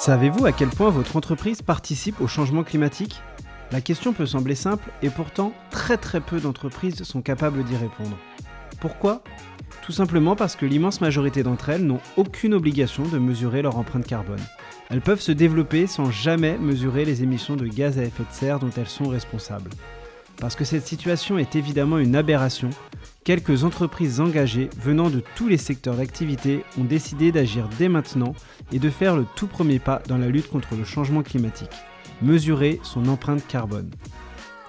Savez-vous à quel point votre entreprise participe au changement climatique? La question peut sembler simple et pourtant très très peu d'entreprises sont capables d'y répondre. Pourquoi? Tout simplement parce que l'immense majorité d'entre elles n'ont aucune obligation de mesurer leur empreinte carbone. Elles peuvent se développer sans jamais mesurer les émissions de gaz à effet de serre dont elles sont responsables. Parce que cette situation est évidemment une aberration, quelques entreprises engagées venant de tous les secteurs d'activité ont décidé d'agir dès maintenant et de faire le tout premier pas dans la lutte contre le changement climatique, mesurer son empreinte carbone.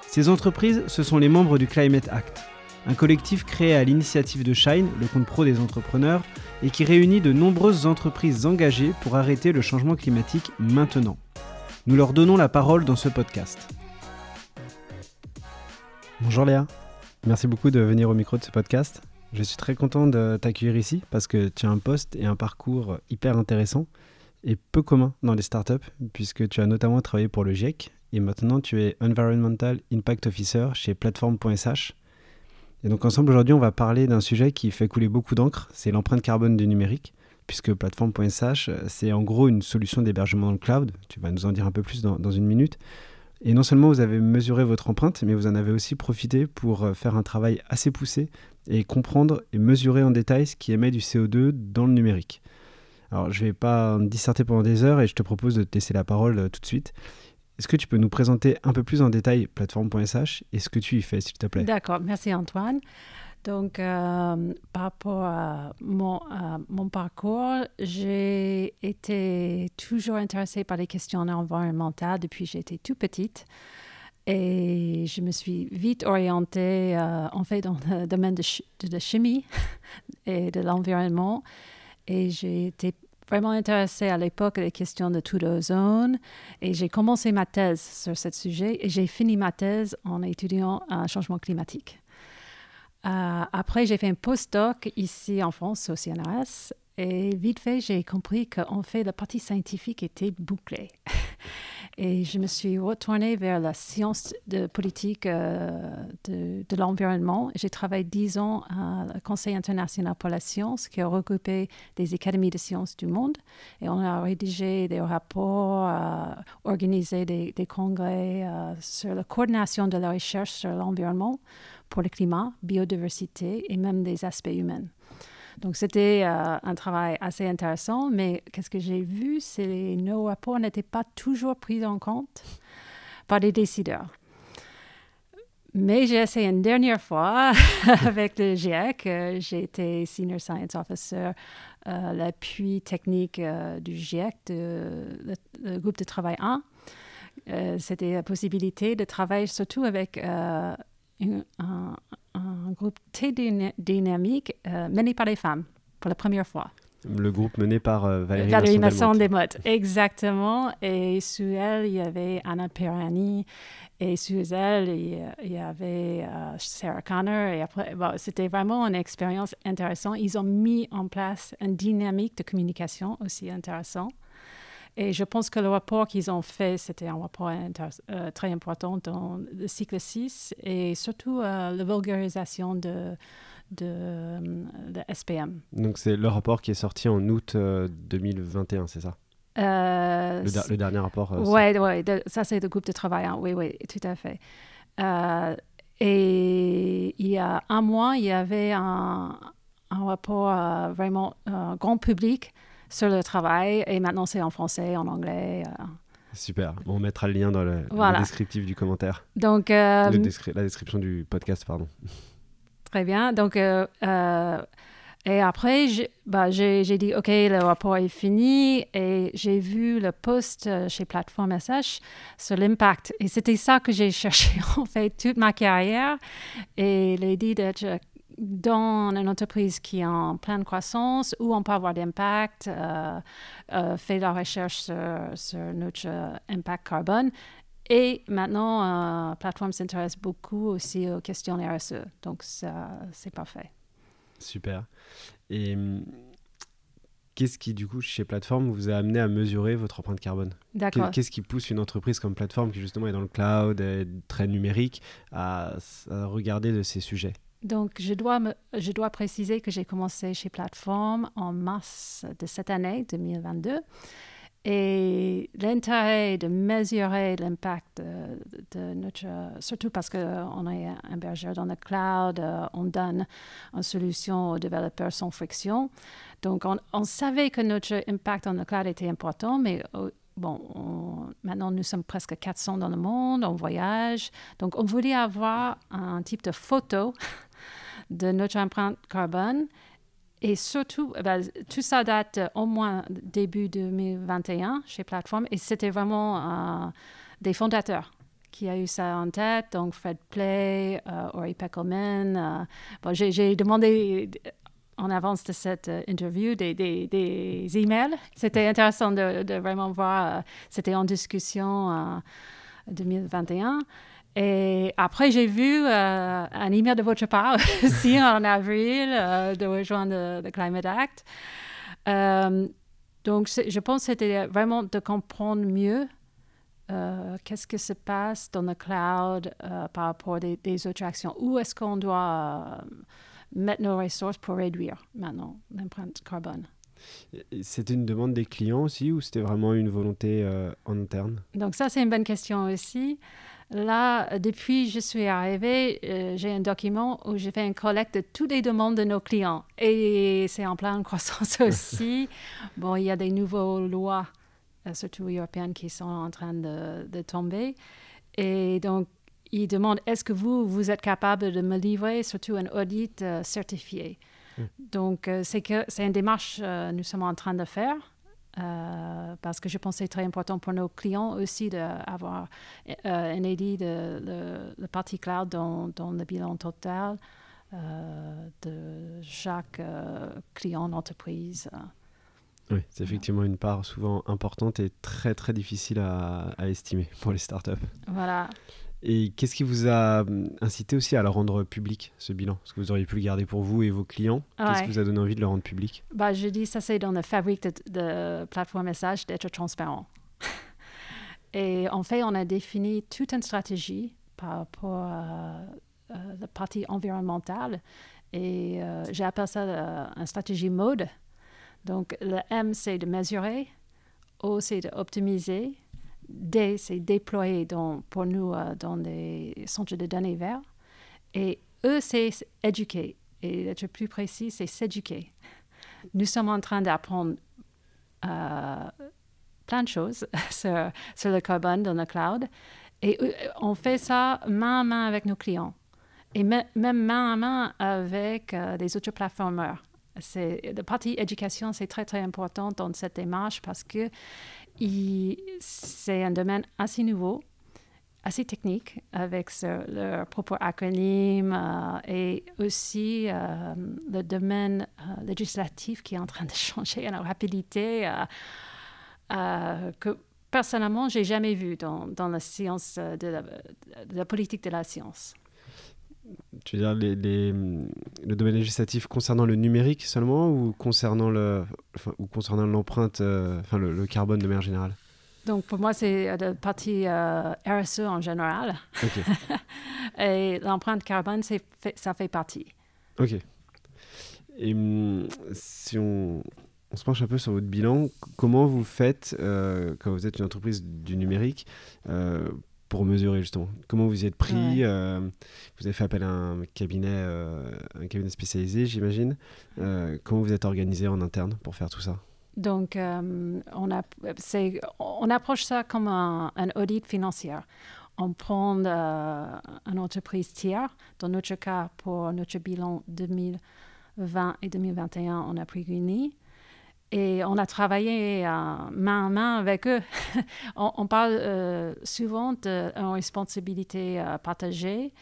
Ces entreprises, ce sont les membres du Climate Act, un collectif créé à l'initiative de Shine, le compte pro des entrepreneurs, et qui réunit de nombreuses entreprises engagées pour arrêter le changement climatique maintenant. Nous leur donnons la parole dans ce podcast. Bonjour Léa, merci beaucoup de venir au micro de ce podcast. Je suis très content de t'accueillir ici parce que tu as un poste et un parcours hyper intéressant et peu commun dans les startups puisque tu as notamment travaillé pour le GIEC et maintenant tu es Environmental Impact Officer chez Platform.sh. Et donc ensemble aujourd'hui on va parler d'un sujet qui fait couler beaucoup d'encre, c'est l'empreinte carbone du numérique puisque Platform.sh c'est en gros une solution d'hébergement dans le cloud, tu vas nous en dire un peu plus dans, dans une minute, et non seulement vous avez mesuré votre empreinte, mais vous en avez aussi profité pour euh, faire un travail assez poussé et comprendre et mesurer en détail ce qui émet du CO2 dans le numérique. Alors je ne vais pas en disserter pendant des heures et je te propose de te laisser la parole euh, tout de suite. Est-ce que tu peux nous présenter un peu plus en détail plateforme.sh et ce que tu y fais, s'il te plaît? D'accord, merci Antoine. Donc, euh, par rapport à mon, parcours, j'ai été toujours intéressée par les questions environnementales depuis que j'étais toute petite. Et je me suis vite orientée, euh, en fait, dans le domaine de, la chimie et de l'environnement. Et j'ai été vraiment intéressée à l'époque aux questions de tout l'ozone. Et j'ai commencé ma thèse sur ce sujet et j'ai fini ma thèse en étudiant un changement climatique. Euh, après, j'ai fait un postdoc ici en France au CNRS et vite fait, j'ai compris qu'en fait, la partie scientifique était bouclée. et je me suis retournée vers la science de politique euh, de, l'environnement. J'ai travaillé dix ans au Conseil international pour la science, qui a regroupé des académies de sciences du monde. Et on a rédigé des rapports, euh, organisé des congrès sur la coordination de la recherche sur l'environnement pour le climat, biodiversité et même des aspects humains. Donc, c'était euh, un travail assez intéressant, mais qu'est-ce que j'ai vu, c'est que nos rapports n'étaient pas toujours pris en compte par les décideurs. Mais j'ai essayé une dernière fois avec le GIEC. Euh, j'ai été Senior Science Officer, euh, l'appui technique du GIEC, de, le, groupe de travail 1. C'était la possibilité de travailler surtout avec un, groupe très dynamique euh, mené par les femmes pour la première fois. Le groupe mené par euh, Valérie, Valérie Masson-Desmottes. Exactement. Et sous elle, il y avait Anna Perani. Et sous elle, il y avait euh, Sarah Connor. Et après, c'était vraiment une expérience intéressante. Ils ont mis en place une dynamique de communication aussi intéressante. Et je pense que le rapport qu'ils ont fait, c'était un rapport euh, très important dans le cycle 6 et surtout euh, la vulgarisation de, de, de, SPM. Donc c'est le rapport qui est sorti en août 2021, euh, c'est ça? Le, le, dernier rapport Oui, ouais, ça c'est le groupe de travail, hein. oui, oui, tout à fait. et il y a un mois, il y avait un, un rapport vraiment grand public sur le travail. Et maintenant, c'est en français, en anglais. Euh. Super. on mettra le lien dans le, descriptif du commentaire. Donc, euh, la description du podcast, pardon. Très bien. Donc, euh, et après, bah, j'ai dit, OK, le rapport est fini. Et j'ai vu le post chez Plateforme SH sur l'impact. Et c'était ça que j'ai cherché, en fait, toute ma carrière. Et l'idée d'être dans une entreprise qui est en pleine croissance, où on peut avoir d'impact, euh, euh, fait la recherche sur, notre euh, impact carbone. Et maintenant, euh, Plateforme s'intéresse beaucoup aussi aux questions RSE. Donc, c'est parfait. Super. Et hum, qu'est-ce qui, du coup, chez Plateforme, vous a amené à mesurer votre empreinte carbone? D'accord. Qu'est-ce qui pousse une entreprise comme Plateforme, qui justement est dans le cloud, est très numérique, à regarder de ces sujets? Donc, je dois, je dois préciser que j'ai commencé chez Plateforme en mars de cette année, 2022. Et l'intérêt de mesurer l'impact de, notre, surtout parce qu'on est un berger dans le cloud, euh, on donne une solution aux développeurs sans friction. Donc, on, savait que notre impact dans le cloud était important, mais euh, bon, maintenant nous sommes presque 400 dans le monde, on voyage. Donc, on voulait avoir un type de photo de notre empreinte carbone et surtout, ben, tout ça date au moins début 2021 chez Platform. Et c'était vraiment euh, des fondateurs qui a eu ça en tête. Donc, Fred Play, euh, Ori Peckelman. Euh, bon, j'ai demandé en avance de cette interview des, des, des emails. C'était intéressant de, de, vraiment voir. C'était en discussion en 2021. Et après, j'ai vu euh, un email de votre part aussi en avril euh, de rejoindre le Climate Act. Euh, donc, je pense que c'était vraiment de comprendre mieux qu'est-ce qui se passe dans le cloud par rapport à des, des autres actions. Où est-ce qu'on doit mettre nos ressources pour réduire maintenant l'empreinte carbone? C'était une demande des clients aussi ou c'était vraiment une volonté en interne? Donc ça, c'est une bonne question aussi. Là, depuis que je suis arrivée, euh, j'ai un document où j'ai fait une collecte de toutes les demandes de nos clients. Et c'est en pleine croissance aussi. bon, il y a des nouvelles lois, euh, surtout européennes, qui sont en train de, tomber. Et donc, ils demandent est-ce que vous, vous êtes capable de me livrer surtout un audit euh, certifié? Mmh. Donc, c'est que c'est une démarche que nous sommes en train de faire. Euh, parce que je pense que c'est très important pour nos clients aussi d'avoir euh, un édit de le, partie cloud dans, dans, le bilan total euh, de chaque client d'entreprise. Oui, c'est effectivement une part souvent importante et très très difficile à, à estimer pour les startups. Voilà. Et qu'est-ce qui vous a hum, incité aussi à le rendre public, ce bilan? Est-ce que vous auriez pu le garder pour vous et vos clients Qu'est-ce qui vous a donné envie de le rendre public? Bah, Je dis ça, c'est dans la fabrique de, de plateforme message d'être transparent. et en fait, on a défini toute une stratégie par rapport à, la partie environnementale. Et euh, j'ai appelé ça euh, une stratégie mode. Donc, le M, c'est de mesurer. O, c'est d'optimiser. D, c'est déployer dans, pour nous euh, dans des centres de données verts. Et E, c'est éduquer. Et être plus précis, c'est s'éduquer. Nous sommes en train d'apprendre euh, plein de choses sur, le carbone dans le cloud. Et euh, on fait ça main à main avec nos clients. Et même main à main avec les autres plateformeurs. La partie éducation, c'est très, très important dans cette démarche parce que c'est un domaine assez nouveau, assez technique, avec leur propre acronyme euh, et aussi euh, le domaine euh, législatif qui est en train de changer à la rapidité que personnellement, j'ai jamais vu dans, la science, de la politique de la science tu veux dire les, les, le domaine législatif concernant le numérique seulement ou concernant le ou concernant l'empreinte euh, enfin le, carbone de manière générale? Donc pour moi c'est euh, la partie euh, RSE en général. Et l'empreinte carbone c'est ça fait partie. Ok. Et hum, si on, on, se penche un peu sur votre bilan comment vous faites quand vous êtes une entreprise du numérique pour mesurer justement Comment vous y êtes pris euh, Vous avez fait appel à un cabinet, euh, un cabinet spécialisé, j'imagine. Euh, comment vous êtes organisé en interne pour faire tout ça? Donc, on, a, on approche ça comme un, audit financier. On prend une entreprise tiers. Dans notre cas, pour notre bilan 2020 et 2021, on a pris Uni. Et on a travaillé euh, main à main avec eux. on, parle euh, souvent responsabilité euh, partagée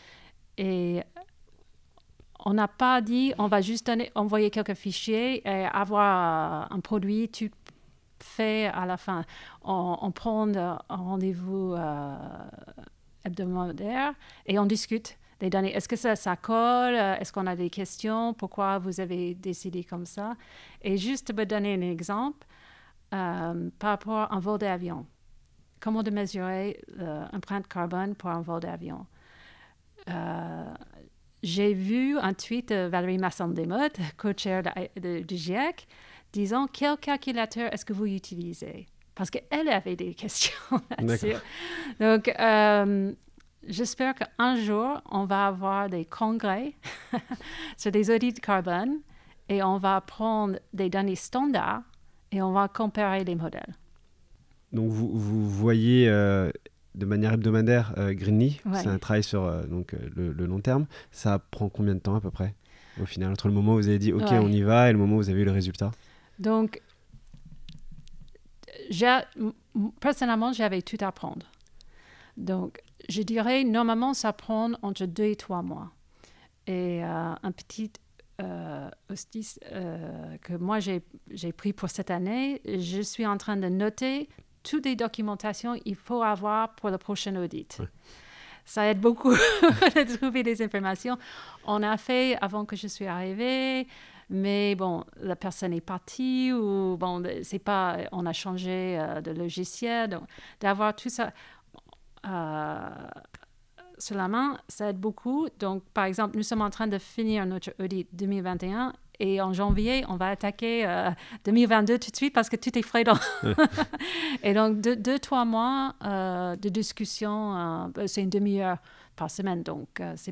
et on n'a pas dit on va juste envoyer quelques fichiers et avoir un produit tout fait à la fin. On prend un rendez-vous hebdomadaire et on discute données. Est-ce que ça, ça colle? Euh, est-ce qu'on a des questions? Pourquoi vous avez décidé comme ça? Et juste pour donner un exemple, euh, par rapport à un vol d'avion, comment de mesurer l'empreinte carbone pour un vol d'avion? Euh, j'ai vu un tweet de Valérie Masson-Desmottes, co-chair du GIEC, disant quel calculateur est-ce que vous utilisez parce qu'elle avait des questions là-dessus. Donc, euh, j'espère qu'un jour, on va avoir des congrès sur des audits de carbone et on va prendre des données standards et on va comparer les modèles. Donc, vous, vous voyez euh, de manière hebdomadaire euh, Greenly, c'est un travail sur euh, donc, le, long terme. Ça prend combien de temps à peu près au final, entre le moment où vous avez dit OK, on y va et le moment où vous avez eu le résultat? Donc, personnellement, j'avais tout à prendre. Donc, je dirais, normalement, ça prend entre deux et trois mois. Et euh, un petit euh, euh, que moi j'ai pris pour cette année, je suis en train de noter toutes les documentations qu'il faut avoir pour le prochain audit. Ça aide beaucoup de trouver des informations. On a fait avant que je suis arrivée, mais bon, la personne est partie ou bon, c'est pas, on a changé de logiciel, donc d'avoir tout ça. Euh, sur la main, ça aide beaucoup. Donc, par exemple, nous sommes en train de finir notre audit 2021 et en janvier, on va attaquer 2022 euh, tout de suite parce que tout est frais. et donc, deux, trois mois euh, de discussion, c'est une demi-heure par semaine, donc c'est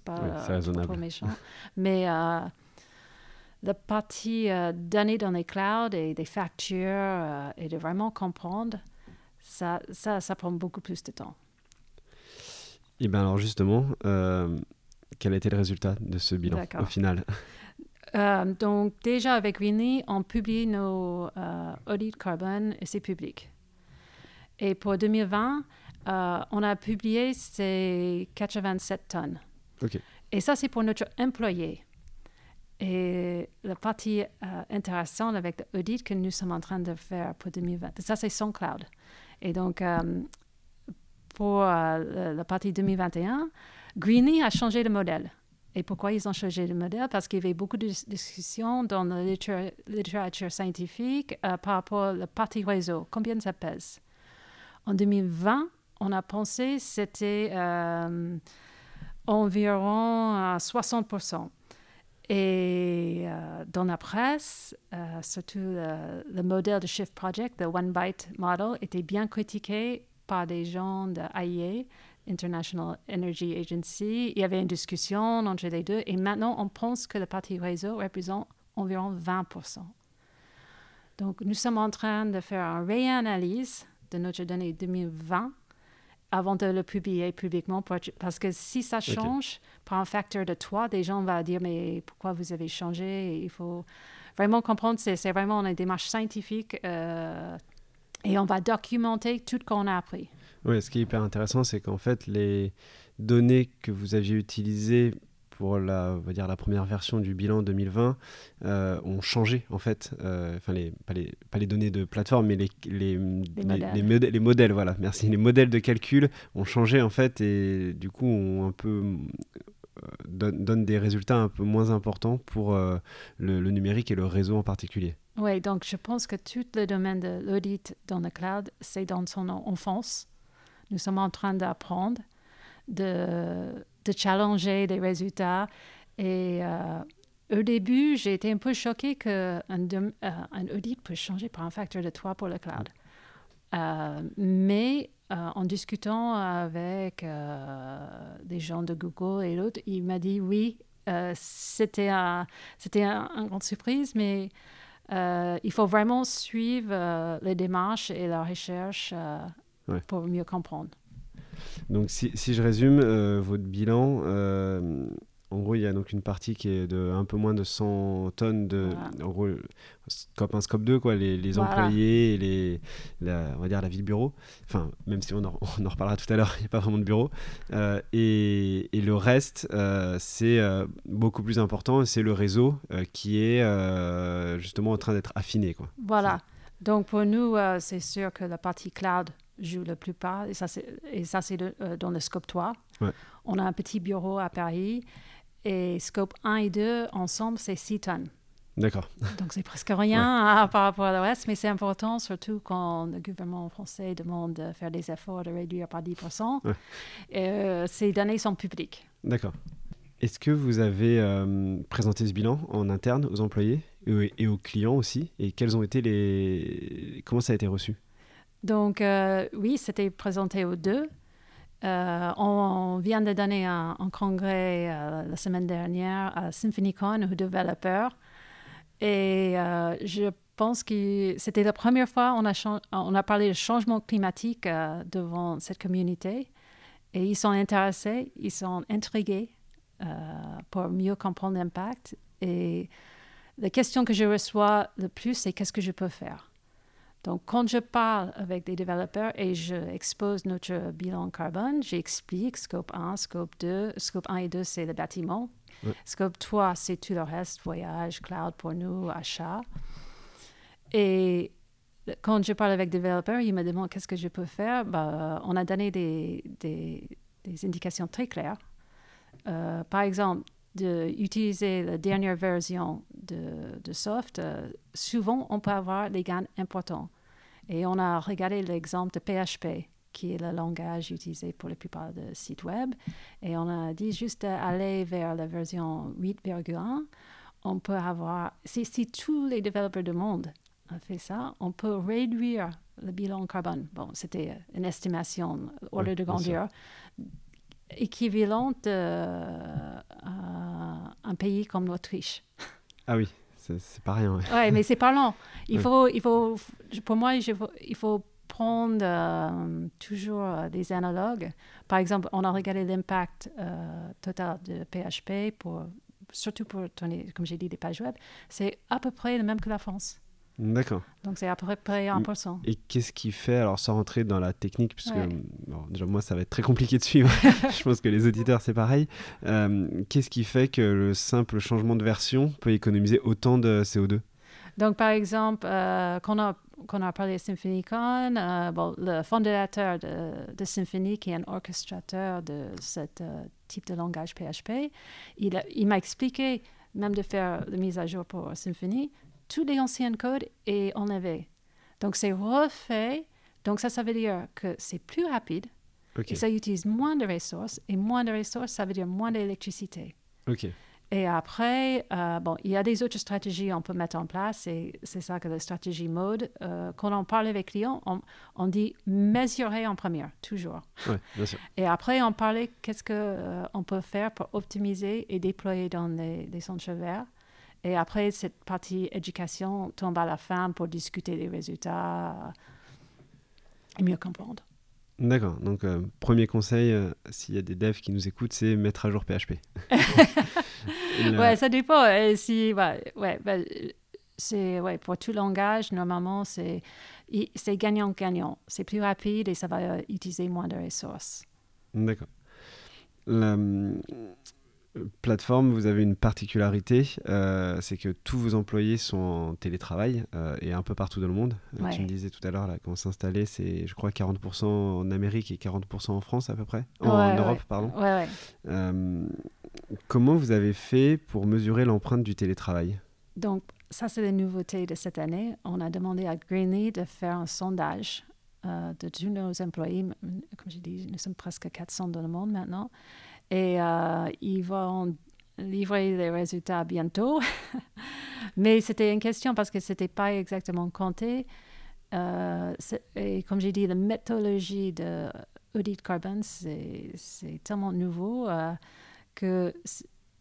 pas trop méchant. Mais la partie données dans les clouds et des factures et de vraiment comprendre ça, ça, ça prend beaucoup plus de temps. Et bien alors justement, euh, quel a été le résultat de ce bilan au final? Euh, Donc déjà avec Winnie, on publie nos euh, audits carbone et c'est public. Et pour 2020, on a publié ces 87 tonnes. Et ça, c'est pour notre employé. Et la partie intéressante avec l'audit que nous sommes en train de faire pour 2020, ça, c'est son cloud. Et donc, euh, pour euh, la partie 2021, Greeny a changé de modèle. Et pourquoi ils ont changé de modèle? Parce qu'il y avait beaucoup de discussions dans la littérature, scientifique euh, par rapport à la partie réseau. Combien ça pèse? En 2020, on a pensé que c'était environ 60%. Et euh, dans la presse, euh, surtout le, modèle de Shift Project, le One Byte Model, était bien critiqué par des gens de IEA, International Energy Agency. Il y avait une discussion entre les deux et maintenant on pense que le parti réseau représente environ 20%. Donc nous sommes en train de faire une réanalyse de notre donnée 2020 avant de le publier publiquement. parce que si ça change par un facteur de 3, des gens vont dire Mais pourquoi vous avez changé? Il faut vraiment comprendre, c'est vraiment une démarche scientifique euh, et on va documenter tout ce qu'on a appris. Oui, ce qui est hyper intéressant, c'est qu'en fait, les données que vous aviez utilisées pour la, on va dire, la première version du bilan 2020 euh, ont changé en fait. Euh, enfin, les, pas, les, pas les données de plateforme, mais les, les, les, modèles. les, modèles. Voilà, merci. Les modèles de calcul ont changé en fait et du coup ont un peu euh, donnent des résultats un peu moins importants pour le, le, numérique et le réseau en particulier. Oui, donc je pense que tout le domaine de l'audit dans le cloud, c'est dans son enfance. Nous sommes en train d'apprendre de de challenger des résultats. Et euh, au début, j'ai été un peu choquée qu'un euh, un audit peut changer par un facteur de 3 pour le cloud. Euh, mais en discutant avec des gens de Google et l'autre, il m'a dit oui, c'était un, c'était un, une grande surprise, mais il faut vraiment suivre les démarches et la recherche pour mieux comprendre. Donc si, si je résume euh, votre bilan, euh, en gros il y a donc une partie qui est de un peu moins de 100 tonnes de, en gros, scope 1, scope 2, quoi, les, les employés et les, la, on va dire la vie de bureau. Enfin, même si on en, on en reparlera tout à l'heure, il n'y a pas vraiment de bureau. Euh, et, et, le reste, c'est beaucoup plus important, c'est le réseau qui est justement en train d'être affiné. Quoi. Voilà. Donc pour nous, c'est sûr que la partie cloud joue la plupart. Et ça, c'est euh, dans le scope 3. On a un petit bureau à Paris. Et scope 1 et 2, ensemble, c'est 6 tonnes. D'accord. Donc, c'est presque rien par rapport à le reste, mais c'est important, surtout quand le gouvernement français demande de faire des efforts de réduire par 10%. Euh, ces données sont publiques. D'accord. Est-ce que vous avez euh, présenté ce bilan en interne aux employés et aux clients aussi? Et quels ont été les... Comment ça a été reçu? Donc, oui, c'était présenté aux deux. on, vient de donner un, congrès la semaine dernière à SymphonyCon aux développeurs. Et je pense que c'était la première fois qu'on a, on a parlé de changement climatique devant cette communauté. Et ils sont intéressés, ils sont intrigués euh, pour mieux comprendre l'impact. Et la question que je reçois le plus, c'est qu'est-ce que je peux faire? Donc, quand je parle avec des développeurs et je expose notre bilan carbone, j'explique scope 1, scope 2. Scope 1 et 2, c'est le bâtiment. Scope 3, c'est tout le reste, voyage, cloud pour nous, achat. Et quand je parle avec des développeurs, ils me demandent qu'est-ce que je peux faire? Bah, on a donné des, des, indications très claires. Euh, par exemple, d'utiliser la dernière version de, de soft, euh, souvent on peut avoir des gains importants. Et on a regardé l'exemple de PHP, qui est le langage utilisé pour la plupart des sites web. Et on a dit juste d'aller vers la version 8,1, on peut avoir, si, si tous les développeurs du monde a fait ça, on peut réduire le bilan carbone. Bon, c'était une estimation, ordre de grandeur, équivalente à un pays comme l'Autriche. Ah oui, c'est pas rien. Oui, mais c'est parlant. Il faut, il faut, pour moi, il faut prendre euh, toujours euh, des analogues. Par exemple, on a regardé l'impact euh, total de PHP, pour, surtout pour tourner, comme j'ai dit, des pages web. C'est à peu près le même que la France. D'accord. Donc c'est à peu près 1%. Et qu'est-ce qui fait, alors sans rentrer dans la technique, puisque déjà moi ça va être très compliqué de suivre, je pense que les auditeurs c'est pareil, euh, qu'est-ce qui fait que le simple changement de version peut économiser autant de CO2 Donc par exemple, euh, quand, on a, quand on a parlé de SymphonyCon, euh, bon, le fondateur de, de, Symfony, qui est un orchestrateur de ce type de langage PHP, il, il m'a expliqué même de faire la mise à jour pour Symfony, tous les anciens codes est enlevé. Donc, c'est refait. Donc, ça, ça veut dire que c'est plus rapide. Et ça utilise moins de ressources. Et moins de ressources, ça veut dire moins d'électricité. OK. Et après, euh, bon, il y a des autres stratégies qu'on peut mettre en place. Et c'est ça que la stratégie mode. Euh, quand on parle avec les clients, on, dit mesurer en première, toujours. Ouais, bien sûr. Et après, on parlait qu'est-ce qu'on euh, on peut faire pour optimiser et déployer dans les, les centres verts. Et après, cette partie éducation tombe à la fin pour discuter des résultats et mieux comprendre. D'accord. Donc, euh, premier conseil, euh, s'il y a des devs qui nous écoutent, c'est mettre à jour PHP. Ouais, ça dépend. Et si, ouais, ouais, bah, c'est, ouais, pour tout langage, normalement, c'est, c'est gagnant-gagnant. C'est plus rapide et ça va euh, utiliser moins de ressources. D'accord plateforme, vous avez une particularité, euh, c'est que tous vos employés sont en télétravail euh, et un peu partout dans le monde. Euh, tu me disais tout à l'heure, quand s'installer, c'est je crois 40% en Amérique et 40% en France à peu près, en, Europe, pardon. comment vous avez fait pour mesurer l'empreinte du télétravail? Donc, ça, c'est la nouveauté de cette année. On a demandé à Greenly de faire un sondage de tous nos employés. Comme j'ai dit, nous sommes presque 400 dans le monde maintenant. Et euh, ils vont livrer les résultats bientôt. Mais c'était une question parce que ce n'était pas exactement compté. Euh, et comme j'ai dit, la méthodologie de audit carbone, c'est tellement nouveau euh, que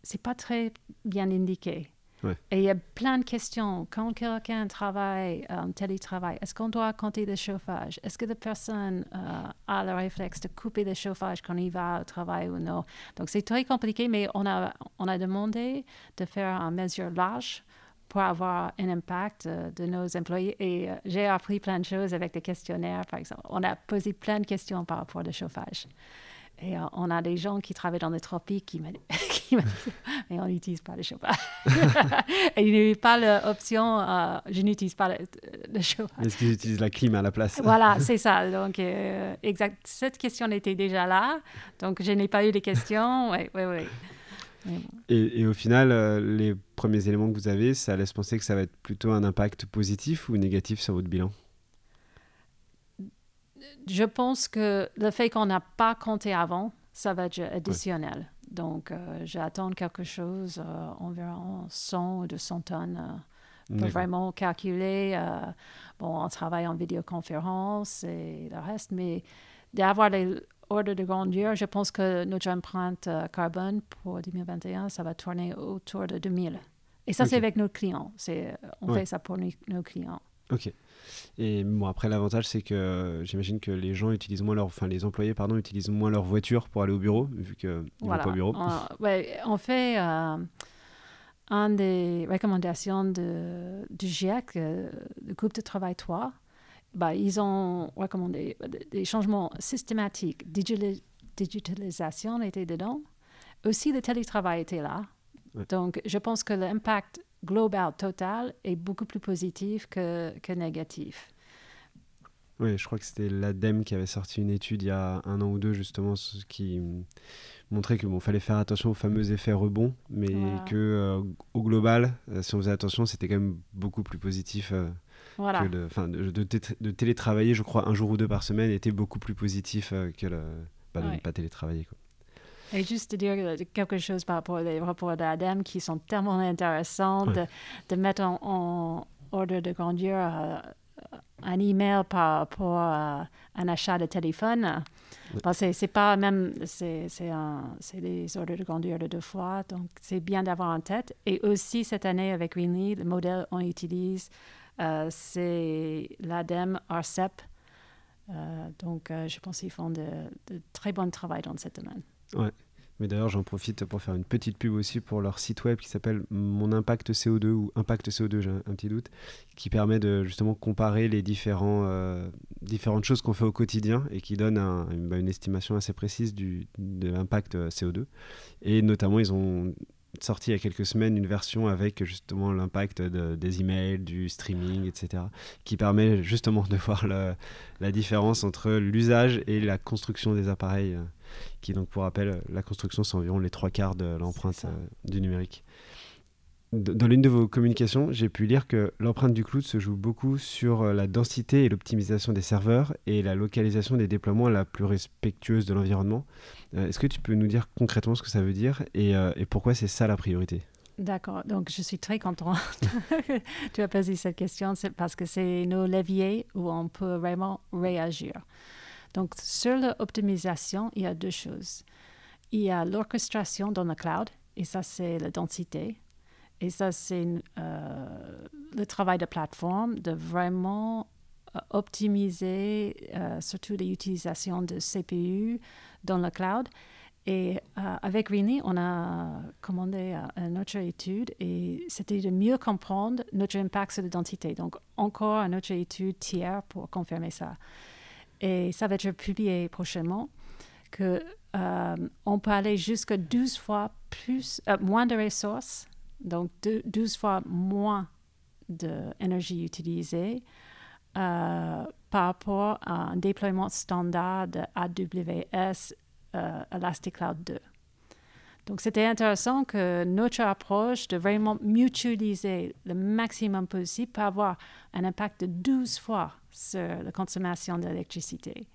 c'est pas très bien indiqué. Et il y a plein de questions. Quand quelqu'un travaille en télétravail, est-ce qu'on doit compter le chauffage? Est-ce que la personne euh, a le réflexe de couper le chauffage quand il va au travail ou non? Donc, c'est très compliqué, mais on a, on a demandé de faire une mesure large pour avoir un impact euh, de nos employés. Et euh, j'ai appris plein de choses avec des questionnaires, par exemple. On a posé plein de questions par rapport au chauffage. Et euh, on a des gens qui travaillent dans les tropiques qui disent Mais on n'utilise pas le chauffage. et il n'y a pas l'option euh, Je n'utilise pas le, chauffage. Est-ce qu'ils utilisent la clim à la place? Voilà, c'est ça. Donc, euh, exact. Cette question était déjà là. Donc, je n'ai pas eu de questions. Oui, oui, oui. Et, et, au final, les premiers éléments que vous avez, ça laisse penser que ça va être plutôt un impact positif ou négatif sur votre bilan? Je pense que le fait qu'on n'a pas compté avant, ça va être additionnel. Donc, euh, j'attends quelque chose euh, environ 100 ou 200 tonnes peut vraiment calculer. Euh, bon, on travaille en vidéoconférence et le reste, mais d'avoir les ordres de grandeur, je pense que notre empreinte carbone pour 2021, ça va tourner autour de 2000. Et ça, c'est avec nos clients. C'est, on fait ça pour nos clients. Ok. Et bon, après, l'avantage, c'est que j'imagine que les gens utilisent moins leur, enfin, les employés, pardon, utilisent moins leur voiture pour aller au bureau, vu qu'ils voilà. vont pas au bureau. On, ouais, on fait euh, une des recommandations de, du GIEC, euh, le groupe de travail 3. Bah, ils ont recommandé des changements systématiques. digitalisation était dedans. Aussi, le télétravail était là. Donc, je pense que l'impact global, total, est beaucoup plus positif que, que négatif. Oui, je crois que c'était l'ADEME qui avait sorti une étude il y a un an ou deux, justement, qui montrait qu'il bon, fallait faire attention aux fameux effets rebonds, mais que euh, au global, euh, si on faisait attention, c'était quand même beaucoup plus positif. Euh, que de, de, de, télétravailler, je crois, un jour ou deux par semaine était beaucoup plus positif que le, bah, de ne pas télétravailler. Quoi. Et juste dire quelque chose par rapport aux rapports d'ADEME qui sont tellement intéressants de, mettre en, ordre de grandeur euh, un email par rapport à un achat de téléphone. c'est pas même, c'est des ordres de grandeur de deux fois, donc c'est bien d'avoir en tête. Et aussi cette année avec Winnie, le modèle qu'on utilise, euh, c'est l'ADEME RCEP. Euh, donc je pense qu'ils font de, de très bon travail dans ce domaine. Ouais. Mais d'ailleurs, j'en profite pour faire une petite pub aussi pour leur site web qui s'appelle Mon Impact CO2 ou Impact CO2, j'ai un, petit doute, qui permet de justement comparer les euh, différentes choses qu'on fait au quotidien et qui donne une, bah, une, estimation assez précise du, de l'impact euh, CO2. Et notamment, ils ont sorti il y a quelques semaines une version avec justement l'impact des emails, du streaming, etc., qui permet justement de voir la différence entre l'usage et la construction des appareils, euh, qui donc pour rappel, la construction c'est environ les trois quarts de l'empreinte euh, du numérique. Dans l'une de vos communications, j'ai pu lire que l'empreinte du cloud se joue beaucoup sur euh, la densité et l'optimisation des serveurs et la localisation des déploiements la plus respectueuse de l'environnement. Euh, est-ce que tu peux nous dire concrètement ce que ça veut dire et, et pourquoi c'est ça la priorité? D'accord. Donc, je suis très contente que tu as posé cette question parce que c'est nos leviers où on peut vraiment réagir. Donc, sur l'optimisation, il y a deux choses. Il y a l'orchestration dans le cloud et ça, c'est la densité. Et ça, c'est euh, le travail de plateforme de vraiment euh, optimiser euh, surtout l'utilisation de CPU dans le cloud. Et avec Rini, on a commandé une autre étude et c'était de mieux comprendre notre impact sur l'identité. Donc, encore une autre étude tiers pour confirmer ça. Et ça va être publié prochainement que on peut aller jusqu'à 12 fois plus, moins de ressources donc 12 fois moins d'énergie utilisée euh, par rapport à un déploiement standard AWS euh, Elastic Cloud 2. Donc, c'était intéressant que notre approche de vraiment mutualiser le maximum possible peut avoir un impact de 12 fois sur la consommation d'électricité.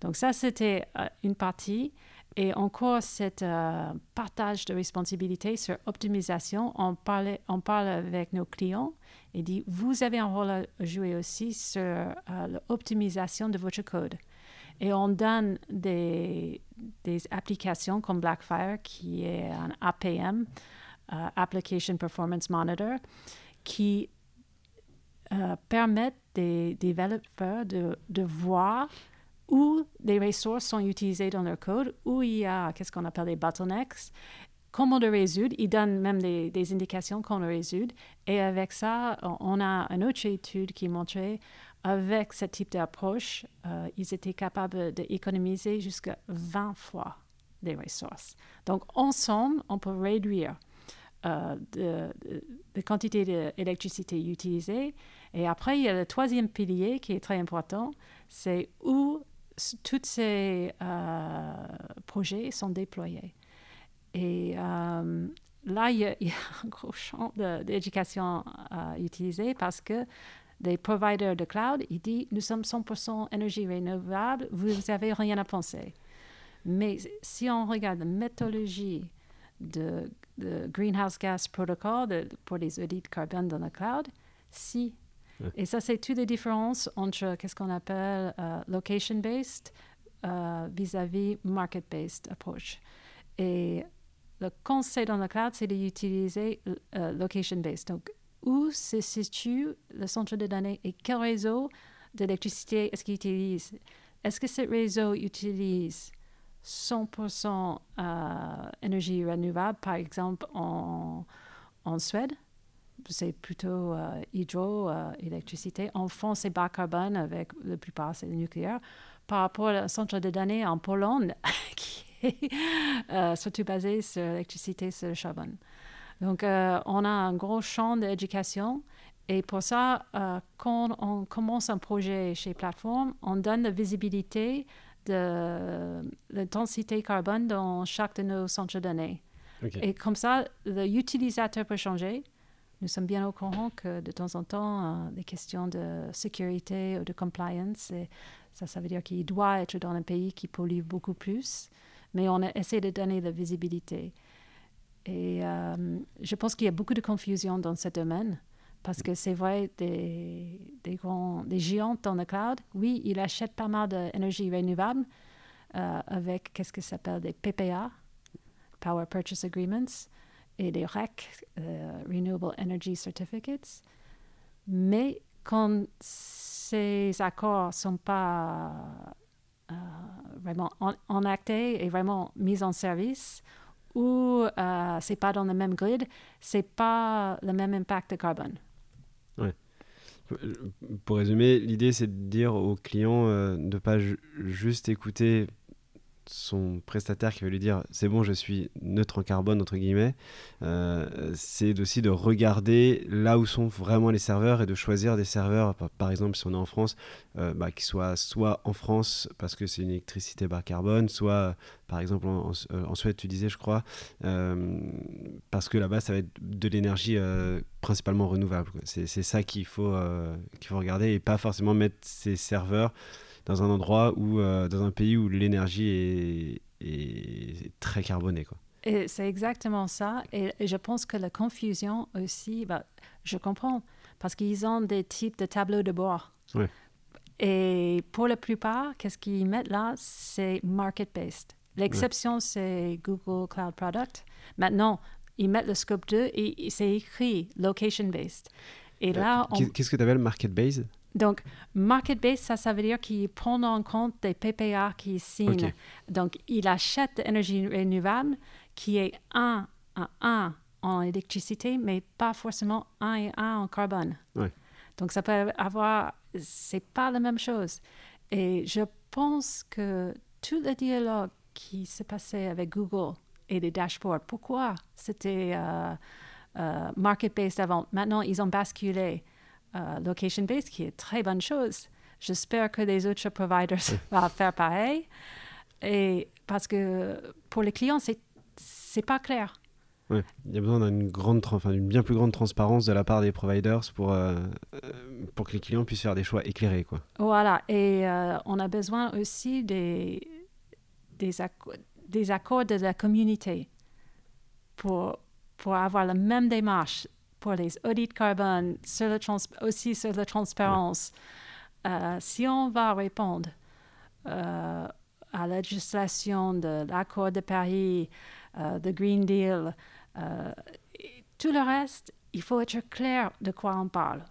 Donc, ça, c'était euh, une partie. Et encore, cet euh, partage de responsabilité sur optimisation, on parle, on parle avec nos clients et dit, vous avez un rôle à jouer aussi sur euh, l'optimisation de votre code. Et on donne des, des, applications comme Blackfire, qui est un APM, euh, Application Performance Monitor, qui permettent des développeurs de, voir où les ressources sont utilisées dans leur code, où il y a qu'est-ce qu'on appelle des bottlenecks, comment le résoudre. Ils donnent même des, indications comment le résoudre. Et avec ça, on a une autre étude qui montrait avec ce type d'approche, euh, ils étaient capables d'économiser jusqu'à 20 fois des ressources. Donc, ensemble, on peut réduire euh, la quantité d'électricité utilisée. Et après, il y a le troisième pilier qui est très important, c'est où tous ces euh, projets sont déployés. Et euh, là, il y, a, un gros champ d'éducation à utiliser parce que des providers de cloud, ils disent nous sommes 100% énergie renouvelable, vous n'avez rien à penser. Mais si on regarde la méthodologie de le Greenhouse Gas Protocol pour les audits carbone dans le cloud? Si. Et ça, c'est toutes les différences entre qu'est-ce qu'on appelle location-based vis-à-vis market-based approach. Et le conseil dans le cloud, c'est d'utiliser location-based. Donc, où se situe le centre de données et quel réseau d'électricité est-ce qu'il utilise? Est-ce que ce réseau utilise 100% euh, énergie renouvelable, par exemple en, Suède? C'est plutôt euh, hydroélectricité. Euh, en France, c'est bas carbone, avec la plupart, c'est le nucléaire. Par rapport au centre de données en Pologne, qui est euh, surtout basé sur l'électricité, sur le charbon. Donc, euh, on a un gros champ d'éducation. Et pour ça, euh, quand on commence un projet chez Plateforme, on donne la visibilité de l'intensité carbone dans chaque de nos centres de données. Et comme ça, l'utilisateur peut changer. Nous sommes bien au courant que de temps en temps, des euh, questions de sécurité ou de compliance, et ça, ça veut dire qu'il doit être dans un pays qui pollue beaucoup plus. Mais on essaie de donner la visibilité. Et euh, je pense qu'il y a beaucoup de confusion dans ce domaine parce que c'est vrai, des, grands, des géants dans le cloud, oui, ils achètent pas mal d'énergie renouvelable euh, avec qu'est-ce que s'appelle des PPA, Power Purchase Agreements, et des REC, euh, Renewable Energy Certificates. Mais quand ces accords ne sont pas vraiment enactés et vraiment mis en service, ou euh, c'est pas dans le même grid, c'est pas le même impact de carbone. Ouais. Pour résumer, l'idée c'est de dire aux clients euh, de ne pas juste écouter son prestataire qui va lui dire c'est bon je suis neutre en carbone entre guillemets euh, c'est aussi de regarder là où sont vraiment les serveurs et de choisir des serveurs. Par, exemple si on est en France euh, bah, qui soient soit en France parce que c'est une électricité bas carbone soit par exemple en, en, Suède tu disais je crois euh, parce que là-bas ça va être de l'énergie principalement renouvelable c'est ça qu'il faut qu'il faut regarder et pas forcément mettre ces serveurs dans un endroit où, euh, dans un pays où l'énergie est, est, très carbonée. Quoi. Et c'est exactement ça. Et, je pense que la confusion aussi, bah, je comprends, parce qu'ils ont des types de tableaux de bord. Et pour la plupart, qu'est-ce qu'ils mettent là? C'est market-based. L'exception, c'est Google Cloud Product. Maintenant, ils mettent le scope 2 et c'est écrit location-based. Et euh, là, Qu'est-ce que tu appelles market-based? Donc, market-based, ça, ça veut dire qu'il prend en compte des PPA qu'il signe. Donc, il achète de l'énergie renouvelable qui est 1 à 1 en électricité, mais pas forcément 1 et 1 en carbone. Donc, ça peut avoir... C'est pas la même chose. Et je pense que tout le dialogue qui s'est passé avec Google et les dashboards, pourquoi c'était euh, euh, market-based avant? Maintenant, ils ont basculé euh, location-based, qui est très bonne chose. J'espère que les autres providers vont faire pareil. Et parce que pour les clients, c'est c'est pas clair. Ouais. Il y a besoin d'une grande, enfin bien plus grande transparence de la part des providers pour euh, euh, pour que les clients puissent faire des choix éclairés, quoi. Voilà. Et on a besoin aussi des des, des accords de la communauté pour pour avoir la même démarche pour les audits carbone, sur le aussi sur la transparence. Euh, si on va répondre euh, à la législation de l'accord de Paris, euh, de Green Deal, tout le reste, il faut être clair de quoi on parle.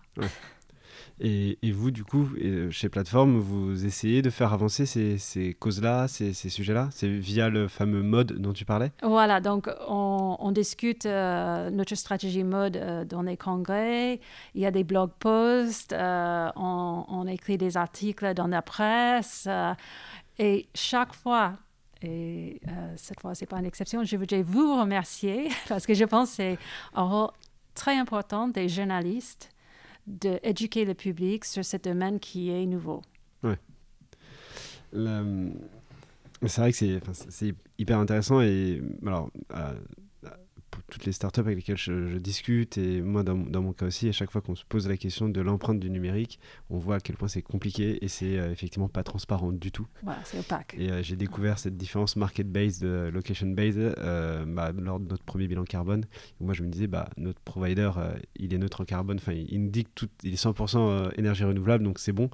Et, vous, du coup, euh, chez Plateforme, vous essayez de faire avancer ces, causes-là, ces, sujets-là? C'est via le fameux mode dont tu parlais? Voilà, donc on, discute euh, notre stratégie mode euh, dans les congrès. Il y a des blog posts, on, on, écrit des articles dans la presse. et chaque fois, et cette fois, ce n'est pas une exception, je voudrais vous remercier parce que je pense que c'est un rôle très important des journalistes d'éduquer le public sur ce domaine qui est nouveau. Ouais. C'est vrai que c'est hyper intéressant et alors, toutes les startups avec lesquelles je, discute, et moi dans, dans, mon cas aussi, à chaque fois qu'on se pose la question de l'empreinte du numérique, on voit à quel point c'est compliqué et c'est effectivement pas transparent du tout. Voilà, c'est opaque. Et j'ai découvert cette différence market-based, location-based bah, lors de notre premier bilan carbone. moi, je me disais, bah, notre provider, il est neutre en carbone, enfin, il, il dit que tout, il est 100% énergie renouvelable, donc c'est bon.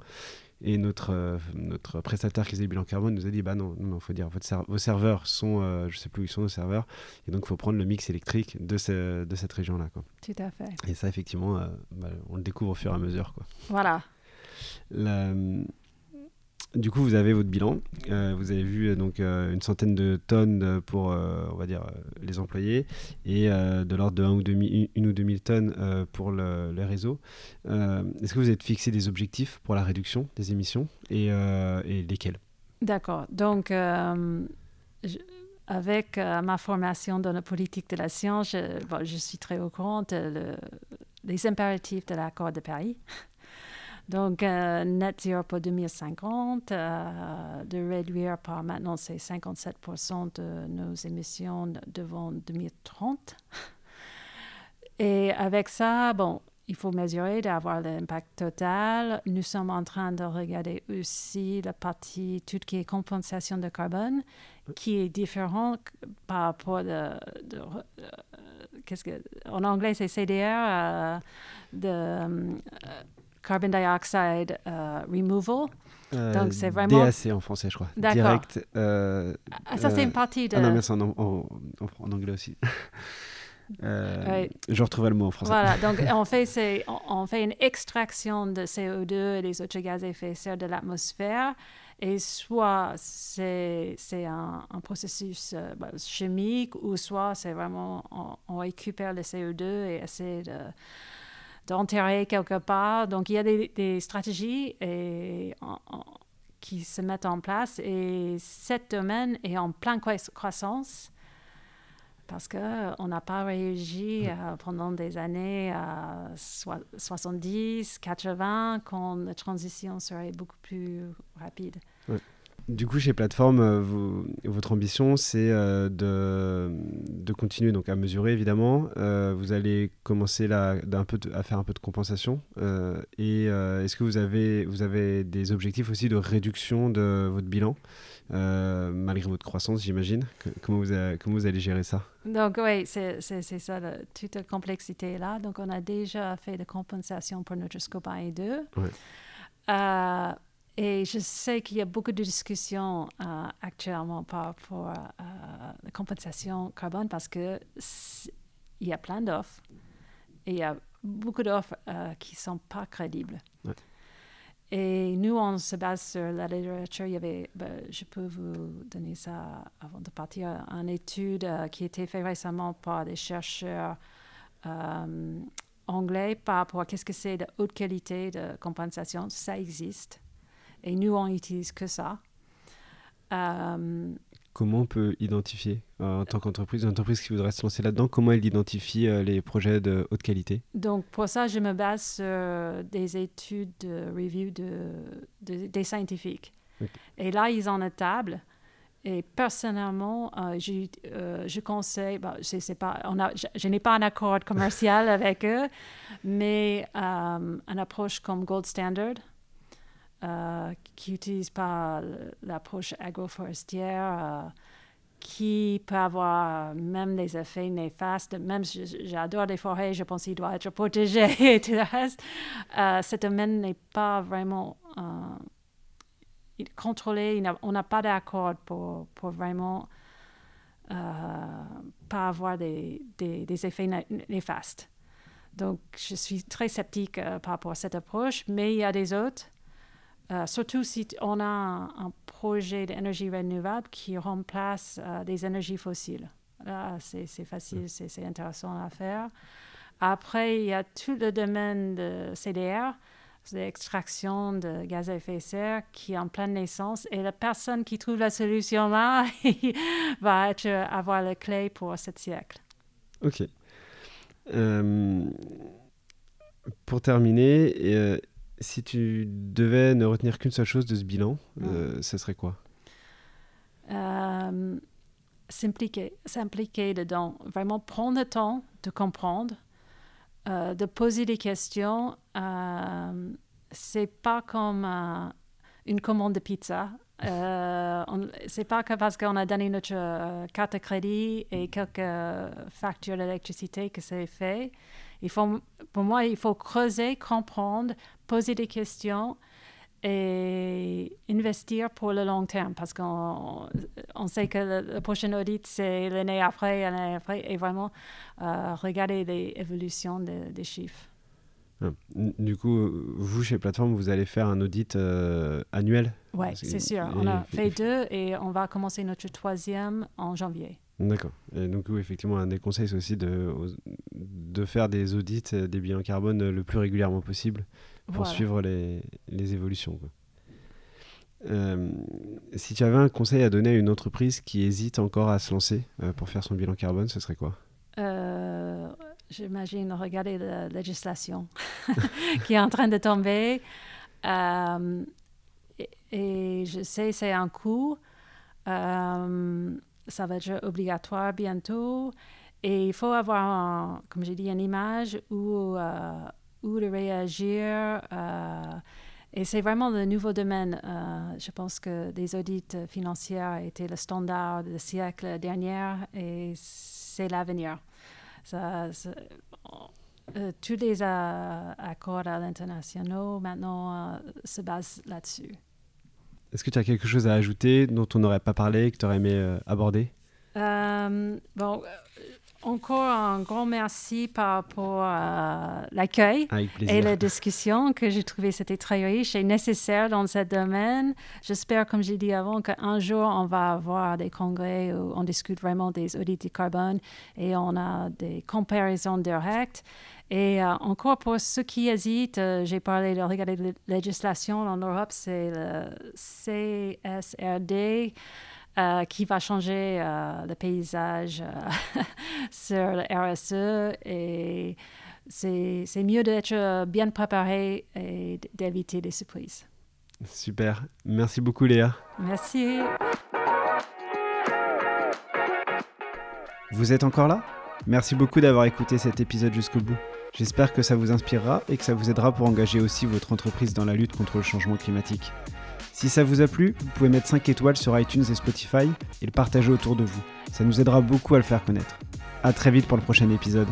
Et notre, euh, notre prestataire qui faisait le bilan carbone nous a dit bah non, non, faut dire votre vos serveurs sont, euh, je sais plus où ils sont nos serveurs, et donc il faut prendre le mix électrique de, ce, de cette région-là. Tout à fait. Et ça, effectivement, euh, bah, on le découvre au fur et à mesure. Quoi. Voilà. La, du coup, vous avez votre bilan. Euh, vous avez vu euh, donc euh, une centaine de tonnes pour, on va dire, les employés et de l'ordre de 1 ou 2 une ou 2000 tonnes pour le, réseau. Est-ce que vous avez fixé des objectifs pour la réduction des émissions et, lesquels? D'accord. Donc, avec ma formation dans la politique de la science, je suis très au courant des impératifs de l'accord de Paris. Donc, euh, net zéro pour 2050, euh, de réduire par maintenant, c'est 57% de nos émissions devant 2030. Et avec ça, bon, il faut mesurer d'avoir l'impact total. Nous sommes en train de regarder aussi la partie, tout qui est compensation de carbone, qui est différent par rapport de, de euh, qu'est-ce que, en anglais c'est CDR, de carbon dioxide uh, removal. Euh, Donc c'est vraiment DAC en français, je crois. Direct. Euh, ah, ça c'est une partie de. Ah non, mais c'est en, en, en, anglais aussi. Euh, Je retrouvais le mot en français. Voilà, donc on fait, on, on, fait une extraction de CO2 et des autres gaz à effet de serre de l'atmosphère. Et soit c'est un, un, processus bah, chimique, ou soit c'est vraiment on, on, récupère le CO2 et essaie de d'enterrer quelque part. Donc, il y a des, stratégies et, qui se mettent en place et cet domaine est en pleine croissance parce qu'on n'a pas réagi euh, pendant des années euh, 70, 80, quand la transition serait beaucoup plus rapide. Du coup, chez Plateforme, euh, votre ambition, c'est euh, de, de, continuer donc à mesurer, évidemment. Euh, vous allez commencer là, un peu à faire un peu de compensation. et est-ce que vous avez, vous avez des objectifs aussi de réduction de votre bilan, malgré votre croissance, j'imagine? Comment, vous comment vous allez gérer ça? Donc, oui, c'est ça, toute la complexité là. Donc, on a déjà fait de compensation pour notre scope 1 et 2. Ouais. Et je sais qu'il y a beaucoup de discussions euh, actuellement par rapport à la compensation carbone parce qu'il y a plein d'offres et il y a beaucoup d'offres euh, qui ne sont pas crédibles. Et nous, on se base sur la littérature. Il y avait, ben, je peux vous donner ça avant de partir, une étude euh, qui a été faite récemment par des chercheurs anglais par rapport à qu'est-ce que c'est de haute qualité de compensation. Ça existe. Et nous, on n'utilise que ça. Euh, comment on peut identifier, euh, en tant qu'entreprise, une entreprise qui voudrait se lancer là-dedans, comment elle identifie euh, les projets de haute qualité? Donc, pour ça, je me base sur des études de review de, des scientifiques. Et là, ils ont une table. Et personnellement, je, je, conseille, bah, c'est, pas, on a, je, n'ai pas un accord commercial avec eux, mais une approche comme Gold Standard, euh, qui n'utilisent pas l'approche agroforestière, euh, qui peut avoir même des effets néfastes. Même j'adore les forêts, je pense qu'il doit être protégé et tout le reste. Euh, cet domaine n'est pas vraiment contrôlé. On n'a pas d'accord pour, pour vraiment pas avoir des, des effets néfastes. Donc, je suis très sceptique par rapport à cette approche, mais il y a des autres euh, surtout si on a un, projet d'énergie renouvelable qui remplace euh, des énergies fossiles. Là, c'est facile, c'est intéressant à faire. Après, il y a tout le domaine de CDR, l'extraction de gaz à effet de serre qui est en pleine naissance. Et la personne qui trouve la solution là va être, avoir la clé pour ce siècle. OK. Euh, pour terminer, si tu devais ne retenir qu'une seule chose de ce bilan, euh, ce serait quoi? Euh, s'impliquer, s'impliquer dedans, vraiment prendre le temps de comprendre, euh, de poser des questions. Euh, c'est pas comme une commande de pizza. Euh, c'est pas que parce qu'on a donné notre euh, carte de crédit et quelques factures d'électricité que c'est fait. Il faut, pour moi, il faut creuser, comprendre, poser des questions et investir pour le long terme parce qu'on on sait que le, prochain audit, c'est l'année après, l'année après, et vraiment euh, regarder les évolutions des chiffres. Ah, du coup, vous, chez Plateforme, vous allez faire un audit euh, annuel? Oui, c'est sûr. On a fait deux et on va commencer notre troisième en janvier. D'accord. Et donc, oui, effectivement, un des conseils, c'est aussi de, de faire des audits euh, des bilans carbone le plus régulièrement possible pour suivre les, les évolutions. Euh, si tu avais un conseil à donner à une entreprise qui hésite encore à se lancer pour faire son bilan carbone, ce serait quoi? J'imagine, regarder la législation qui est en train de tomber. Euh, et, je sais, c'est un coût. Euh, ça va être obligatoire bientôt. Et il faut avoir, comme j'ai dit, une image où, euh, où de réagir. et c'est vraiment le nouveau domaine. je pense que des audits financiers étaient le standard du siècle dernier et c'est l'avenir. Euh, tous les accords à l'international maintenant euh, se basent là-dessus. Est-ce que tu as quelque chose à ajouter dont on n'aurait pas parlé, que tu aurais aimé euh, aborder? Bon, encore un grand merci par rapport à l'accueil et la discussion que j'ai trouvé c'était très riche et nécessaire dans ce domaine. J'espère, comme j'ai dit avant, qu'un jour on va avoir des congrès où on discute vraiment des audits de carbone et on a des comparaisons directes. Et euh, encore pour ceux qui hésitent, euh, j'ai parlé de regarder la législation en Europe, c'est le CSRD. Euh, qui va changer euh, le paysage euh, sur le RSE. Et c'est mieux d'être bien préparé et d'éviter des surprises. Super. Merci beaucoup, Léa. Merci. Vous êtes encore là? Merci beaucoup d'avoir écouté cet épisode jusqu'au bout. J'espère que ça vous inspirera et que ça vous aidera pour engager aussi votre entreprise dans la lutte contre le changement climatique. Si ça vous a plu, vous pouvez mettre 5 étoiles sur iTunes et Spotify et le partager autour de vous. Ça nous aidera beaucoup à le faire connaître. A très vite pour le prochain épisode.